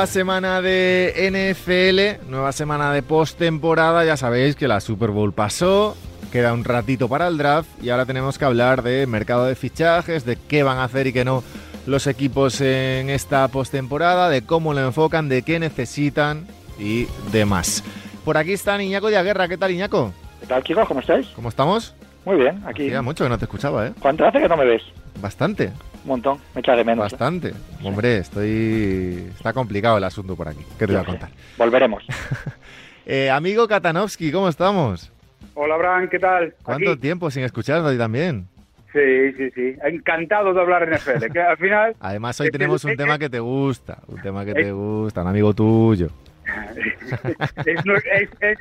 nueva semana de NFL, nueva semana de postemporada. Ya sabéis que la Super Bowl pasó, queda un ratito para el draft y ahora tenemos que hablar de mercado de fichajes, de qué van a hacer y qué no los equipos en esta postemporada, de cómo lo enfocan, de qué necesitan y demás. Por aquí está Iñaco de Aguerra. ¿Qué tal, Iñaco? ¿Qué tal, chicos? ¿Cómo estáis? ¿Cómo estamos? Muy bien, aquí. Hacía mucho que no te escuchaba, ¿eh? ¿Cuánto hace que no me ves? Bastante. Un montón, me echa de menos. ¿eh? Bastante. Hombre, estoy. Está complicado el asunto por aquí. ¿Qué te voy a contar? Volveremos. eh, amigo Katanovsky, ¿cómo estamos? Hola, Bran, ¿qué tal? ¿Cuánto Aquí. tiempo sin escucharnos y también? Sí, sí, sí. Encantado de hablar en NFL. Que al final. Además, hoy tenemos un tema que- te gusta. Un tema que te gusta, un amigo tuyo. es, nu- es- es-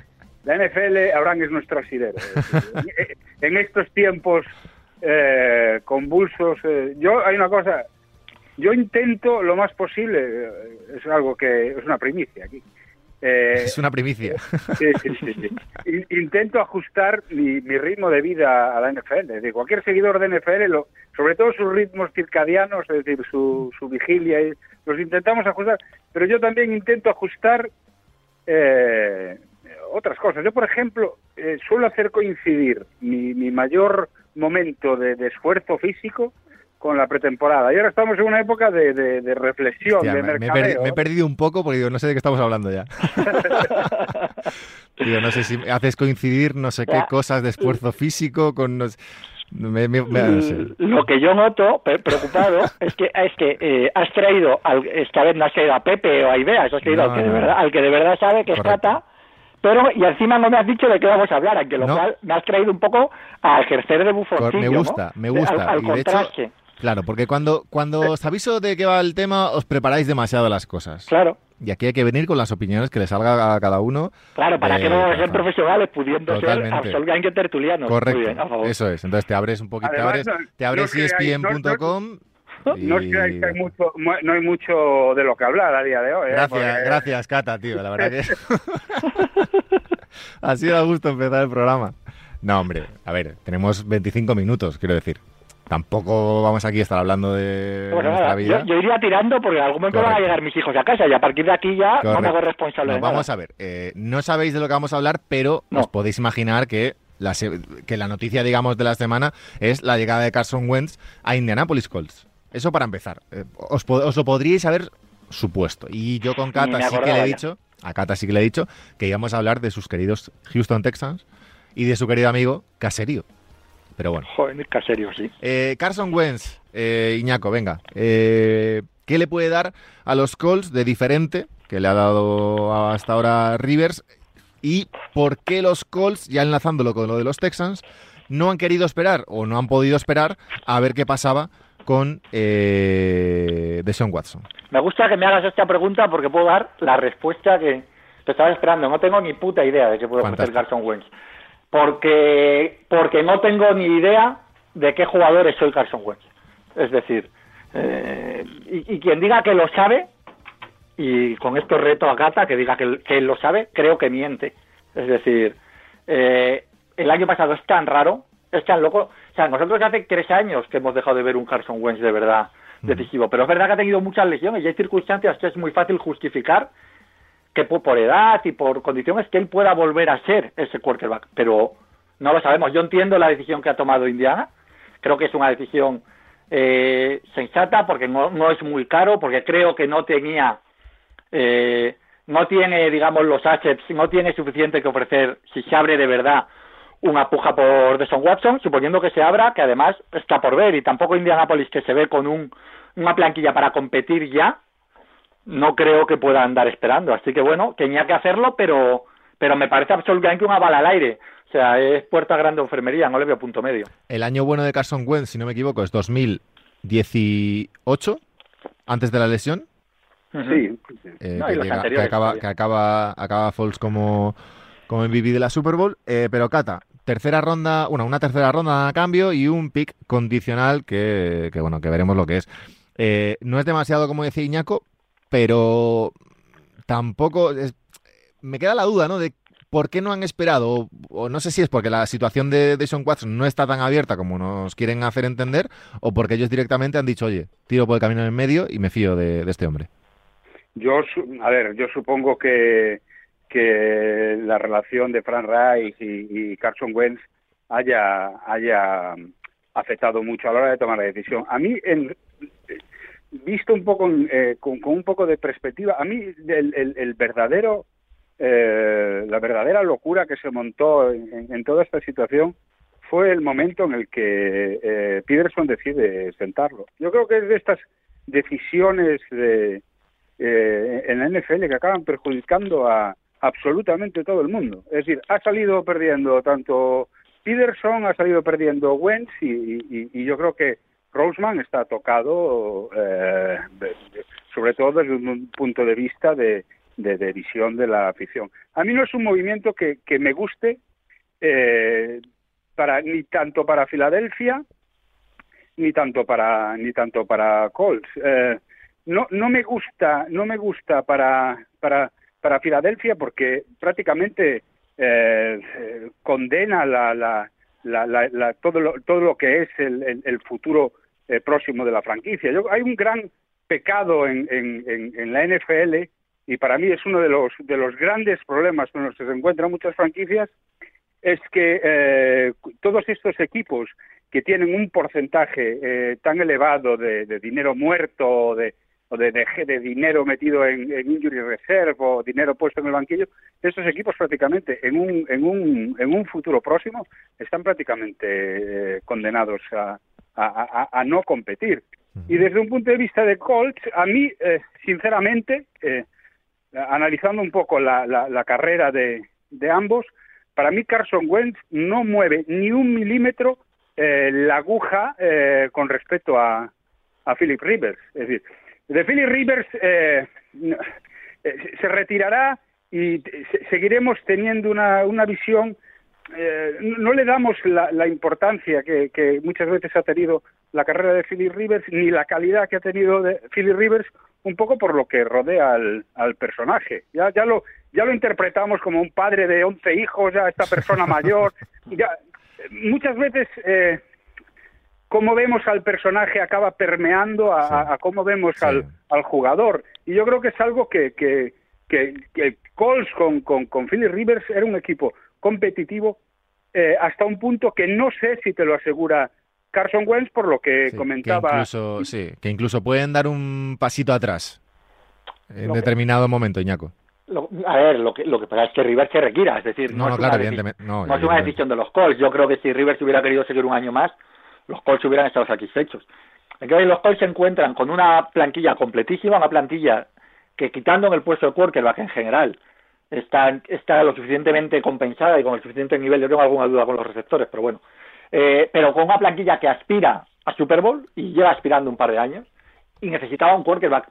la NFL, Abraham, es nuestro asidero. En, estos tiempos eh, convulsos, eh, yo hay una cosa. Yo intento lo más posible, eh, es algo que es una primicia aquí. eh, Es una primicia. Sí, sí, sí, sí. In- Intento ajustar mi, mi ritmo de vida a la NFL. Es decir, cualquier seguidor de NFL, lo- sobre todo sus ritmos circadianos, es decir, su, su vigilia, los intentamos ajustar. Pero yo también intento ajustar eh, otras cosas. Yo, por ejemplo, eh, suelo hacer coincidir mi, mi mayor momento de, de esfuerzo físico con la pretemporada. Y ahora estamos en una época de, de- de reflexión, Hostia, de me, me he mercadeo. perdi- me he perdido un poco porque digo, no sé de qué estamos hablando ya. Digo, no sé si haces coincidir no sé qué cosas de esfuerzo físico con... no sé- me- me- me- no sé. Lo que yo noto, preocupado, es que es que eh, has traído, al, esta vez no has traído a Pepe o a Ibeas, has traído No, al, que de verdad, al que de verdad sabe que es Correcto. Cata, pero y encima no me has dicho de qué vamos a hablar, aunque lo No. cual me has traído un poco a ejercer de bufoncillo, Me gusta, ¿no? me gusta. Al, al Y de hecho, Claro, porque cuando, cuando os aviso de qué va el tema, os preparáis demasiado las cosas. claro. Y aquí hay que venir con las opiniones que le salga a cada uno. Claro, para Eh, que no ser claro. profesionales pudiendo ser Totalmente. absolutamente tertulianos. Correcto, Muy bien, a favor. eso es. Entonces te abres un poquito, te abres, te abres ESPN.com y... No os creáis que hay mucho, mu- no hay mucho de lo que hablar a día de hoy. ¿eh? Gracias, Porque- gracias, Cata, tío. La verdad que ha sido a gusto empezar el programa. No, hombre, a ver, tenemos 25 minutos, quiero decir. Tampoco vamos aquí a estar hablando de Pues nuestra vida. yo, yo iría tirando porque en algún momento van a Correcto. llegar mis hijos a casa y a partir de aquí ya no me Correcto. hago responsable No, de nada. vamos a ver, eh, no sabéis de lo que vamos a hablar, pero No. os podéis imaginar que la, se- que la noticia, digamos, de la semana es la llegada de Carson Wentz a Indianapolis Colts. Eso para empezar. Eh, os, lo podríais haber supuesto. Y yo con Cata sí que le he dicho, a Cata sí que le he dicho, que íbamos a hablar de sus queridos Houston Texans y de su querido amigo Caserío. Pero bueno. Joder, Mirka, serio, sí. Eh, Carson Wentz, eh, Iñaco, venga. eh, ¿Qué le puede dar a los Colts de diferente que le ha dado hasta ahora Rivers? ¿Y por qué los Colts, ya enlazándolo con lo de los Texans, no han querido esperar o no han podido esperar a ver qué pasaba con eh, Deshaun Watson? Me gusta que me hagas esta pregunta porque puedo dar la respuesta que te estaba esperando. No tengo ni puta idea de qué puede Fantástico. Carson Wentz. Porque, porque no tengo ni idea de qué jugadores soy Carson Wentz. Es decir, eh, y, y quien diga que lo sabe, y con esto reto a Gata que diga que, que él lo sabe, creo que miente. Es decir, eh, el año pasado es tan raro, es tan loco. O sea, nosotros hace tres años que hemos dejado de ver un Carson Wentz de verdad decisivo, pero es verdad que ha tenido muchas lesiones y hay circunstancias que es muy fácil justificar que por, por edad y por condiciones que él pueda volver a ser ese quarterback, pero no lo sabemos. Yo entiendo la decisión que ha tomado Indiana, creo que es una decisión eh, sensata porque no, no es muy caro, porque creo que no tenía, eh, no tiene, digamos, los assets, no tiene suficiente que ofrecer si se abre de verdad una puja por Deshaun Watson, suponiendo que se abra, que además está por ver, y tampoco Indianapolis que se ve con un, una planquilla para competir ya, no creo que pueda andar esperando. Así que bueno, tenía que hacerlo, pero, pero me parece absolutamente una bala al aire. O sea, es puerta grande enfermería, no le veo punto medio. El año bueno de Carson Wentz, si no me equivoco, es 2018, antes de la lesión. Sí, eh, No, que, llega- acaba, que acaba, acaba Foles como, como MVP de la Super Bowl. Eh, pero Cata, tercera ronda, bueno, una tercera ronda a cambio y un pick condicional que, que, bueno, que veremos lo que es. Eh, no es demasiado, como decía Iñaco, pero tampoco me queda la duda, ¿no? De por qué no han esperado, o, no sé si es porque la situación de Deshaun Watson no está tan abierta como nos quieren hacer entender, o porque ellos directamente han dicho, oye, tiro por el camino en medio y me fío de, de este hombre. Yo, a ver, yo supongo que, que la relación de Frank Reich y, Carson Wentz haya, haya afectado mucho a la hora de tomar la decisión. A mí, en, visto un poco eh, con, un poco de perspectiva, a mí el, verdadero, eh, la verdadera locura que se montó en, toda esta situación fue el momento en el que eh, Peterson decide sentarlo. Yo creo que es de estas decisiones de, eh, en la NFL que acaban perjudicando a absolutamente todo el mundo. Es decir, ha salido perdiendo tanto Peterson, ha salido perdiendo Wentz y, yo creo que Roseman está tocado, eh, sobre todo desde un punto de vista de, visión de la afición. A mí no es un movimiento que, me guste eh, para ni tanto para Filadelfia ni tanto para ni tanto para Colts. Eh, no no me gusta no me gusta para para para Filadelfia porque prácticamente eh, condena la, la, la, todo lo todo lo que es el, el, futuro eh, próximo de la franquicia. Yo, hay un gran pecado en, en, en, la NFL y para mí es uno de los de los grandes problemas con los que se encuentran muchas franquicias es que eh, todos estos equipos que tienen un porcentaje eh, tan elevado de, dinero muerto o de, de, de, dinero metido en, injury reserve o dinero puesto en el banquillo, estos equipos prácticamente en un, en un, en un futuro próximo están prácticamente eh, condenados a, a, no competir. Y desde un punto de vista de Colts, a mí, sinceramente, analizando un poco la, la carrera de, de ambos, para mí Carson Wentz no mueve ni un milímetro eh, la aguja eh, con respecto a, a Philip Rivers. Es decir, de Philip Rivers eh, se retirará y seguiremos teniendo una, una visión no le damos la, importancia que, que, muchas veces ha tenido la carrera de Philip Rivers ni la calidad que ha tenido de Philip Rivers un poco por lo que rodea al, al personaje. Ya, ya lo ya lo interpretamos como un padre de 11 hijos, ya esta persona mayor. Ya, muchas veces, eh, cómo vemos al personaje acaba permeando a, cómo vemos al, al, jugador. Y yo creo que es algo que, que, que, que Colts con, con, con Philly Rivers era un equipo competitivo eh, hasta un punto que no sé si te lo asegura Carson Wentz por lo que comentaba. Que incluso, sí, que incluso pueden dar un pasito atrás en determinado momento, Iñaco a ver, lo que, lo que pasa es que Rivers se requira, es decir, no, es, una, decisión de los Colts. Yo creo que si Rivers hubiera querido seguir un año más, los Colts hubieran estado satisfechos. En que los Colts se encuentran con una plantilla completísima, una plantilla que quitando en el puesto de quarterback en general, está, está lo suficientemente compensada y con el suficiente nivel, yo tengo alguna duda con los receptores, pero bueno, eh, pero con una plantilla que aspira a Super Bowl y lleva aspirando un par de años y necesitaba un quarterback.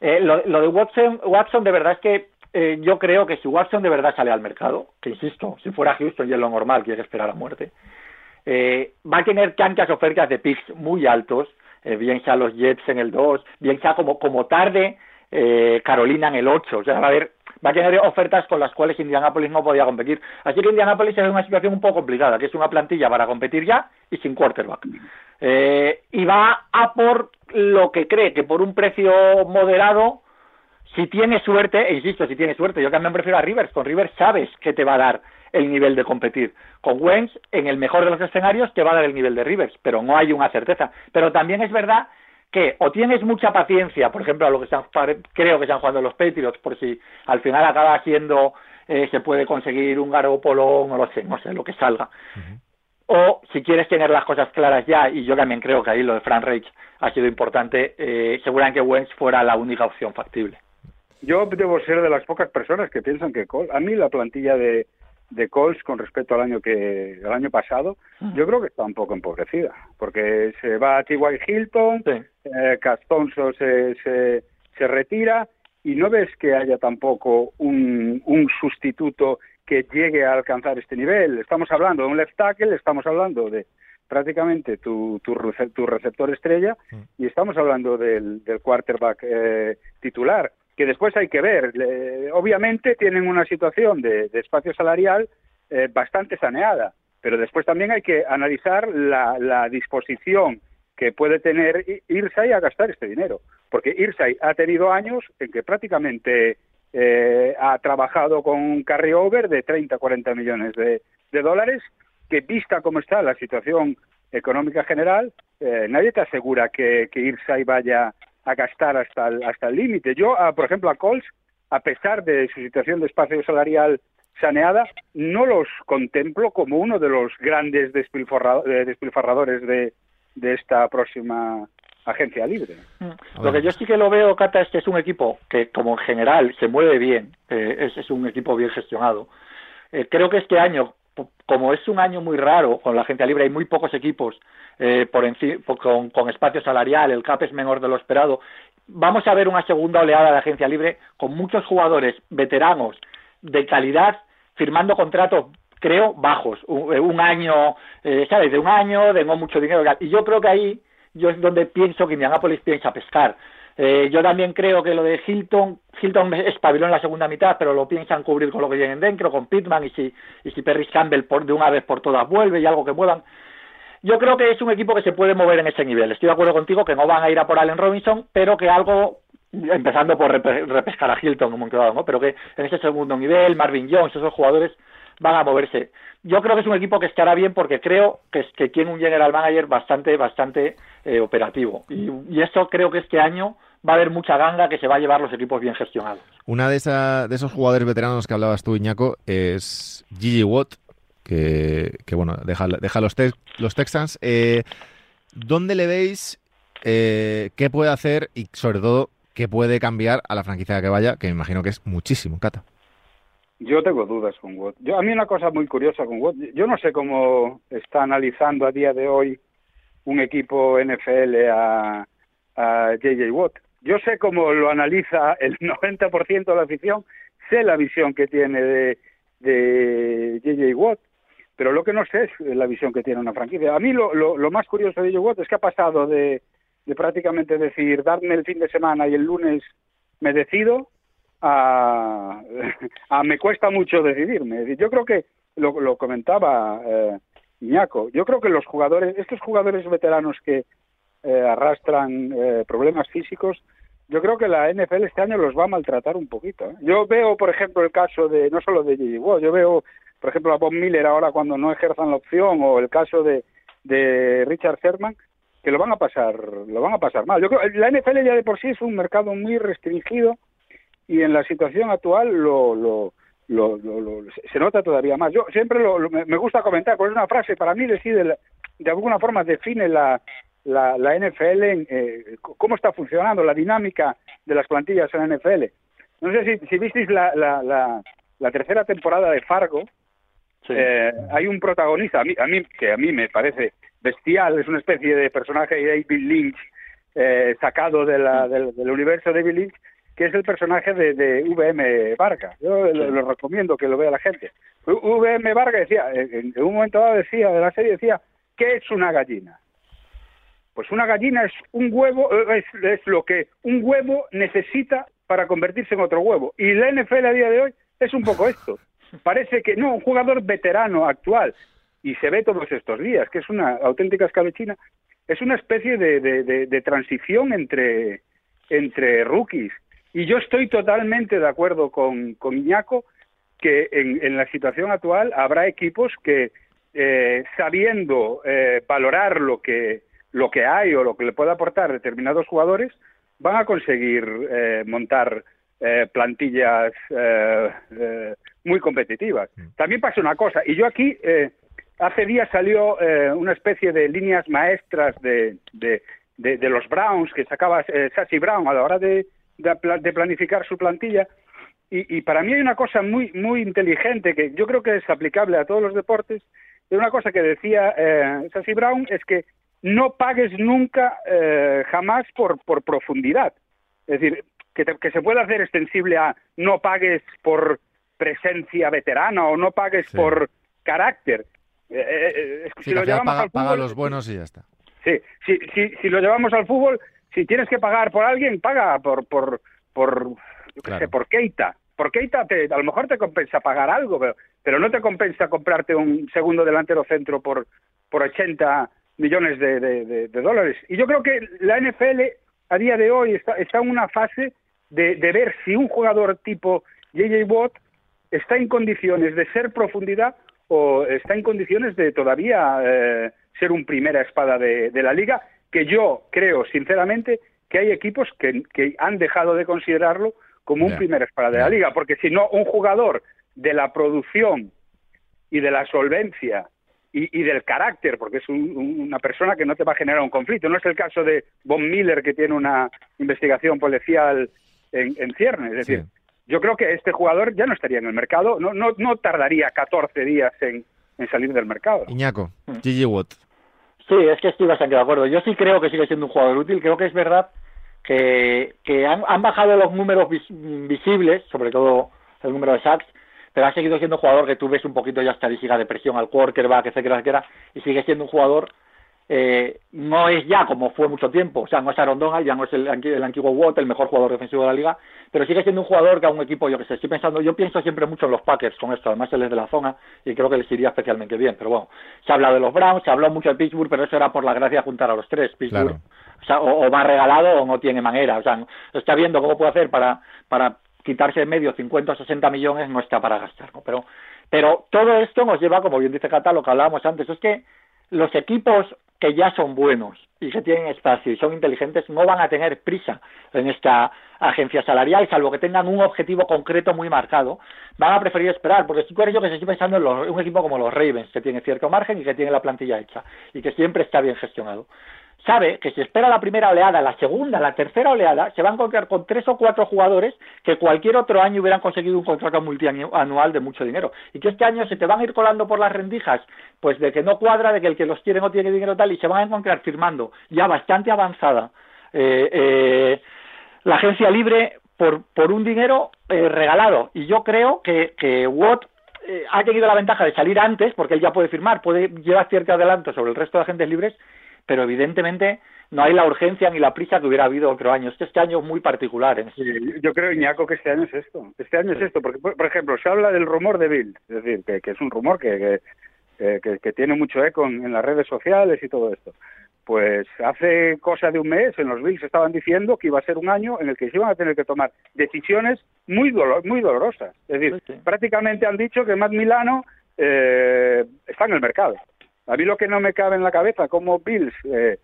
Eh, lo, lo, de Watson, Watson de verdad es que eh, yo creo que si Watson de verdad sale al mercado, que insisto, si fuera Houston y es lo normal, quiere esperar a muerte, eh, va a tener tantas ofertas de picks muy altos, eh, bien sea los Jets en el 2, bien sea como, como tarde Carolina en el 8, o sea, va a haber va a tener ofertas con las cuales Indianapolis no podía competir. Así que Indianapolis es una situación un poco complicada, que es una plantilla para competir ya y sin quarterback. y va a por lo que cree que por un precio moderado si tienes suerte, e insisto, si tienes suerte, yo también prefiero a Rivers. Con Rivers sabes que te va a dar el nivel de competir. Con Wentz, en el mejor de los escenarios, te va a dar el nivel de Rivers, pero no hay una certeza. Pero también es verdad que o tienes mucha paciencia, por ejemplo, a lo que están, creo que están jugando los Patriots, por si al final acaba siendo, eh, se puede conseguir un Garoppolo, no lo sé, no sé, lo que salga. O si quieres tener las cosas claras ya, y yo también creo que ahí lo de Frank Reich ha sido importante, eh, seguramente Wentz fuera la única opción factible. Yo debo ser de las pocas personas que piensan que a mí la plantilla de, de Colts con respecto al año que el año pasado, yo creo que está un poco empobrecida, porque se va a T.Y. Hilton, eh, Castonzo se, se, se retira y no ves que haya tampoco un, un sustituto que llegue a alcanzar este nivel. Estamos hablando de un left tackle, estamos hablando de prácticamente tu, tu, tu receptor estrella y estamos hablando del, del quarterback eh, titular que después hay que ver. obviamente tienen una situación de, espacio salarial eh, bastante saneada, pero después también hay que analizar la, disposición que puede tener irse ahí a gastar este dinero. porque Irsay ha tenido años en que prácticamente eh, ha trabajado con un carryover de 30, 40 millones de, dólares, que vista cómo está la situación económica general, eh, nadie te asegura que, que Irsay vaya a gastar hasta el hasta el límite. Yo, por ejemplo, a Coles, a pesar de su situación de espacio salarial saneada, no los contemplo como uno de los grandes eh, despilfarradores de, de esta próxima agencia libre. Mm. Lo que yo sí que lo veo, Cata, es que es un equipo que, como en general, se mueve bien, eh, es, un equipo bien gestionado. Eh, creo que este año, como es un año muy raro con la agencia libre, hay muy pocos equipos eh, por con, con espacio salarial, el CAP es menor de lo esperado. Vamos a ver una segunda oleada de agencia libre con muchos jugadores veteranos de calidad firmando contratos creo bajos un, año sabes de un año de no mucho dinero y yo creo que ahí yo es donde pienso que Indianapolis piensa pescar. Eh, yo también creo que lo de Hilton, Hilton espabiló en la segunda mitad, pero lo piensan cubrir con lo que vienen dentro, con Pittman, y si, y si Perry Campbell por, de una vez por todas vuelve y algo que muevan. Yo creo que es un equipo que se puede mover en ese nivel. Estoy de acuerdo contigo que no van a ir a por Allen Robinson, pero que algo, empezando por repescar a Hilton, un momento dado, ¿no? pero que en ese segundo nivel, Marvin Jones, esos jugadores van a moverse. Yo creo que es un equipo que estará bien porque creo que, que tiene un general manager bastante, bastante eh, operativo. Y eso creo que este año va a haber mucha ganga que se va a llevar los equipos bien gestionados. Una de, esa, de esos jugadores veteranos que hablabas tú, Iñaco, es Gigi Watt, que, que bueno, deja, deja los, los Texans. Eh, ¿Dónde le veis eh, qué puede hacer y sobre todo qué puede cambiar a la franquicia que vaya, que me imagino que es muchísimo, Cata? Yo tengo dudas con Watt. Yo, a mí una cosa muy curiosa con Watt, yo no sé cómo está analizando a día de hoy un equipo NFL a, a JJ Watt. Yo sé cómo lo analiza el 90% de la afición, sé la visión que tiene de, de JJ Watt, pero lo que no sé es la visión que tiene una franquicia. A mí lo, lo, más curioso de JJ Watt es que ha pasado de, prácticamente decir, darme el fin de semana y el lunes me decido, a, me cuesta mucho decidirme. Yo creo que lo, lo comentaba eh, Iñaco, yo creo que los jugadores, estos jugadores veteranos que eh, arrastran eh, problemas físicos, yo creo que la NFL este año los va a maltratar un poquito. ¿eh? Yo veo, por ejemplo, el caso de, no solo de J.J. Watt, yo veo, por ejemplo, a Bob Miller ahora cuando no ejerzan la opción, o el caso de, de Richard Sherman, que lo van a pasar, lo van a pasar mal. Yo creo, la NFL ya de por sí es un mercado muy restringido, y en la situación actual lo, lo, lo, se nota todavía más. Yo siempre me gusta comentar, con una frase para mí decide, de alguna forma define la, la, la NFL, en, eh, cómo está funcionando, la dinámica de las plantillas en la NFL. No sé si, si visteis la, la, la, tercera temporada de Fargo, eh, hay un protagonista, a mí, a mí, que a mí me parece bestial, es una especie de personaje de David Lynch, eh, sacado de la, del, del universo de David Lynch, que es el personaje de, de VM Vargas. Yo lo, recomiendo que lo vea la gente. VM Vargas decía, en, un momento dado decía, de la serie decía, ¿qué es una gallina? Pues una gallina es un huevo, es, es lo que un huevo necesita para convertirse en otro huevo. Y la NFL a día de hoy es un poco esto. Parece que, no, un jugador veterano, actual, y se ve todos estos días, que es una auténtica escabechina, es una especie de, de, de transición entre, entre rookies y yo estoy totalmente de acuerdo con, con Iñaco que en, la situación actual habrá equipos que, eh, sabiendo eh, valorar lo que, lo que hay o lo que le puede aportar determinados jugadores, van a conseguir eh, montar plantillas muy competitivas. Mm. También pasa una cosa, y yo aquí, hace días salió una especie de líneas maestras de, de, de, los Browns que sacaba Sassy Brown a la hora de, de, planificar su plantilla. Y, para mí hay una cosa muy, muy inteligente que yo creo que es aplicable a todos los deportes. Es una cosa que decía eh, Sassy Brown, es que no pagues nunca, eh, jamás por, por profundidad. Es decir, que, que se pueda hacer extensible a no pagues por presencia veterana o no pagues por carácter. Eh, eh, que si lo llevamos al fútbol, los buenos y ya está. Sí, si, si, si lo llevamos al fútbol, si tienes que pagar por alguien, paga por, por, por, yo sé, por Keita. Por Keita te, a lo mejor te compensa pagar algo, pero, pero no te compensa comprarte un segundo delantero centro por, por 80 millones de, de, dólares. Y yo creo que la NFL a día de hoy está, está en una fase de, de ver si un jugador tipo JJ Watt está en condiciones de ser profundidad o está en condiciones de todavía eh, ser un primera espada de, de, la liga, que yo creo sinceramente que hay equipos que, que han dejado de considerarlo como un primera espada de la liga, porque si no, un jugador de la producción y de la solvencia y, y del carácter, porque es un- un- una persona que no te va a generar un conflicto. No es el caso de Von Miller, que tiene una investigación policial en, en ciernes. Es Sí. decir, yo creo que este jugador ya no estaría en el mercado, no, no, no tardaría 14 días en, en salir del mercado. Iñaco, Mm. Gigi Watt. Sí, es que estoy bastante de acuerdo. Yo sí creo que sigue siendo un jugador útil. Creo que es verdad que, que han, han bajado los números vis- visibles, sobre todo el número de sacks, pero ha seguido siendo un jugador que tú ves un poquito ya estadística de presión al quarterback, etcétera, etcétera, y sigue siendo un jugador eh, no es ya como fue mucho tiempo, o sea, no es Aaron Donald, ya no es el, el antiguo Watt, el mejor jugador defensivo de la liga, pero sigue siendo un jugador que a un equipo, yo que sé, estoy pensando, yo pienso siempre mucho en los Packers con esto, además él es de la zona y creo que les iría especialmente bien, pero bueno, se ha hablado de los Browns, se habló mucho de Pittsburgh, pero eso era por la gracia de juntar a los tres, Pittsburgh, Claro. o, sea, o, o va regalado o no tiene manera, o sea, está viendo cómo puede hacer para, para quitarse de medio 50 o 60 millones, no está para gastar, ¿no? Pero, pero todo esto nos lleva, como bien dice Cata, lo que hablábamos antes, es que los equipos que ya son buenos y que tienen espacio y son inteligentes no van a tener prisa en esta agencia salarial, salvo que tengan un objetivo concreto muy marcado. Van a preferir esperar, porque tú eres yo que estoy pensando en los- un equipo como los Ravens, que tiene cierto margen y que tiene la plantilla hecha y que siempre está bien gestionado. Sabe que si espera la primera oleada, la segunda, la tercera oleada, se va a encontrar con tres o cuatro jugadores que cualquier otro año hubieran conseguido un contrato multianual de mucho dinero. Y que este año se te van a ir colando por las rendijas, pues de que no cuadra, de que el que los quiere no tiene dinero tal, y se van a encontrar firmando ya bastante avanzada eh, eh, la agencia libre por, por un dinero eh, regalado. Y yo creo que, que Watt eh, ha tenido la ventaja de salir antes, porque él ya puede firmar, puede llevar cierto adelanto sobre el resto de agentes libres, pero evidentemente no hay la urgencia ni la prisa que hubiera habido otro año. Es que este año es muy particular. Sí, yo creo, Iñaco, que este año es esto. Este año es esto, porque, por, ejemplo, se habla del rumor de Bill, es decir, que, que es un rumor que, que, eh, tiene mucho eco en, en las redes sociales y todo esto. Pues hace cosa de un mes en los Bills estaban diciendo que iba a ser un año en el que se iban a tener que tomar decisiones muy dolo- muy dolorosas. Es decir, sí. prácticamente han dicho que Matt Milano eh, está en el mercado. A mí lo que no me cabe en la cabeza, como Bills, eh,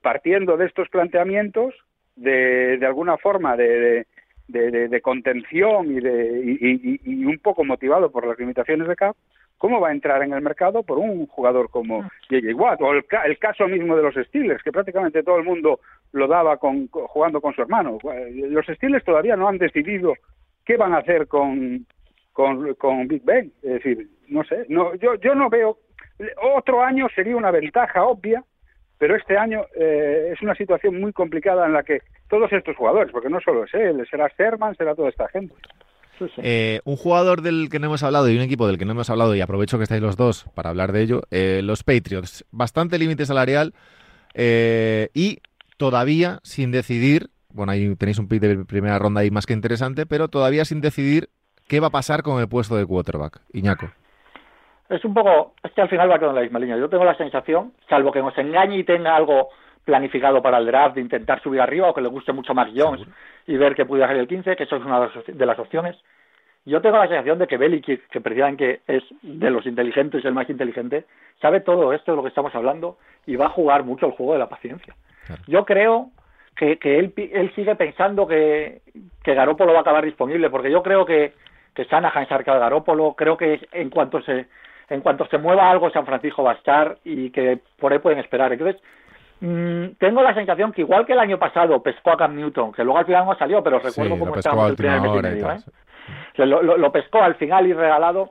partiendo de estos planteamientos, de, de alguna forma de, de, contención y, de, y, un poco motivado por las limitaciones de CAP, ¿cómo va a entrar en el mercado por un jugador como J.J. Watt? O el, el caso mismo de los Steelers, que prácticamente todo el mundo lo daba con, con- jugando con su hermano. Los Steelers todavía no han decidido qué van a hacer con, con, con Big Ben. Es decir, no sé, no, yo, yo no veo. Otro año sería una ventaja obvia, pero este año eh, es una situación muy complicada en la que todos estos jugadores, porque no solo es él, será Sherman, será toda esta gente. Sí, sí. Eh, un jugador del que no hemos hablado y un equipo del que no hemos hablado, y aprovecho que estáis los dos para hablar de ello, eh, los Patriots. Bastante límite salarial eh, y todavía sin decidir, bueno, ahí tenéis un pick de primera ronda ahí más que interesante, pero todavía sin decidir qué va a pasar con el puesto de quarterback. Iñaco. Es un poco, es que al final va quedando en la misma línea. Yo tengo la sensación, salvo que nos engañe y tenga algo planificado para el draft de intentar subir arriba o que le guste mucho Mac Jones y ver que pudiera ser el 15, que eso es una de las opciones. Yo tengo la sensación de que Belichick, que precisamente es de los inteligentes el más inteligente, sabe todo esto de lo que estamos hablando y va a jugar mucho el juego de la paciencia. Claro. Yo creo que, que él, él sigue pensando que, que Garópolo va a acabar disponible, porque yo creo que, que Shanahan cerca de Garópolo, creo que en cuanto se en cuanto se mueva algo San Francisco va a estar y que por ahí pueden esperar. Entonces, mm, tengo la sensación que igual que el año pasado pescó a Cam Newton, que luego al final no salió, pero recuerdo Sí, cómo estábamos el primer mes y medio, ¿eh? lo, lo- lo pescó al final y regalado,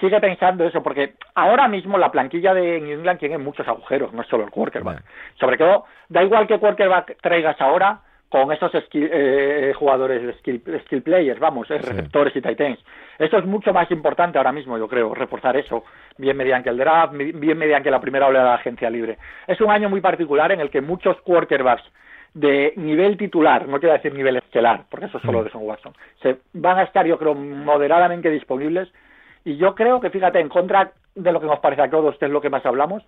sigue pensando eso, porque ahora mismo la planquilla de New England tiene muchos agujeros, no es solo el quarterback. Vale. Sobre todo, da igual que quarterback traigas ahora con esos skill- eh, jugadores skill, skill players, vamos, eh, Sí. receptores y tight ends. Eso es mucho más importante ahora mismo, yo creo, reforzar eso, bien mediante el draft, bien mediante la primera oleada de la agencia libre. Es un año muy particular en el que muchos quarterbacks de nivel titular, no quiero decir nivel estelar, porque eso es solo Mm. de Son Watson, se van a estar, yo creo, moderadamente disponibles. Y yo creo que, fíjate, en contra de lo que nos parece a todos, que es lo que más hablamos,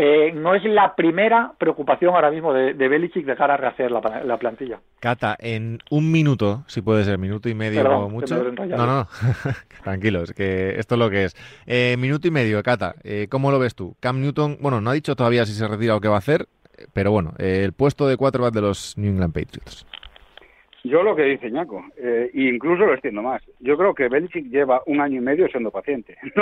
eh, no es la primera preocupación ahora mismo de, de Belichick de cara a rehacer la, la, plantilla. Cata, en un minuto, si puede ser, minuto y medio o mucho. No, no, tranquilos, que esto es lo que es. Eh, minuto y medio, Cata, eh, ¿cómo lo ves tú? Cam Newton, bueno, no ha dicho todavía si se retira o qué va a hacer, pero bueno, eh, el puesto de quarterback de los New England Patriots. Yo lo que dice Ñaco, eh, incluso lo extiendo más. Yo creo que Belichick lleva un año y medio siendo paciente.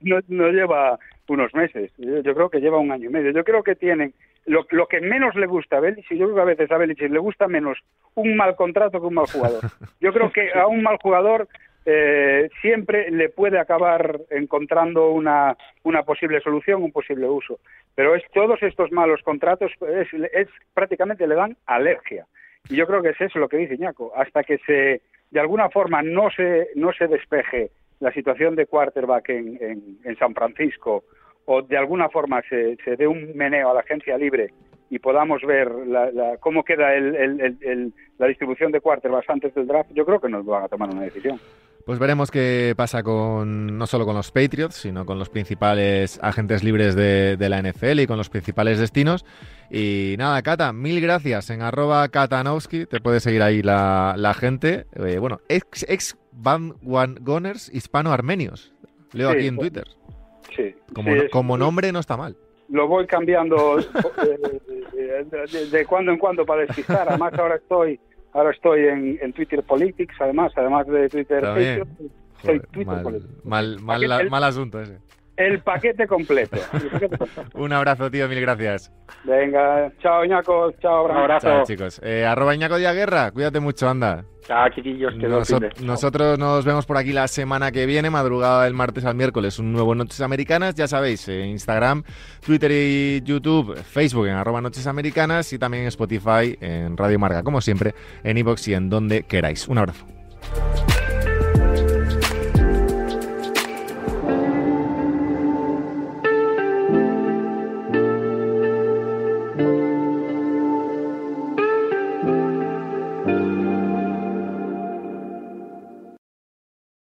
No, no, lleva unos meses. Yo, creo que lleva un año y medio. Yo creo que tienen lo, lo que menos le gusta a Belichick. Yo creo que a veces a Belichick le gusta menos un mal contrato que un mal jugador. Yo creo que a un mal jugador eh, siempre le puede acabar encontrando una, una posible solución, un posible uso. Pero es todos estos malos contratos es, es prácticamente le dan alergia. Y yo creo que es eso lo que dice Iñaco. Hasta que se, de alguna forma no se, no se despeje la situación de quarterback en, en, San Francisco o de alguna forma se, se dé un meneo a la agencia libre y podamos ver la, cómo queda el, la distribución de quarterbacks antes del draft, yo creo que nos van a tomar una decisión. Pues veremos qué pasa con no solo con los Patriots, sino con los principales agentes libres de, la NFL y con los principales destinos. Y nada, Cata, mil gracias. En arroba Katanowski te puede seguir ahí la, gente. Eh, bueno, ex, ex Gunners hispano-armenios. Leo aquí en Twitter. Sí. Como, como nombre no está mal. Lo voy cambiando eh, de, de, cuando en cuando para despistar. Además ahora estoy Ahora estoy en, en Twitter Politics, además, además de Twitter Facebook, soy Twitter Politics. Mal, mal, mal asunto ese. El paquete completo. Un abrazo, tío, mil gracias. Venga, chao, Iñaco, chao, Un abrazo. Chao, chicos. Eh, arroba Iñaco Guerra, cuídate mucho, anda. Chao, chiquillos. nosotros nos vemos por aquí la semana que viene, madrugada del martes al miércoles, un nuevo Noches Americanas, ya sabéis, eh, Instagram, Twitter y YouTube, Facebook en arroba Noches Americanas y también en Spotify, en Radio Marga, como siempre, en iBox y en donde queráis. Un abrazo.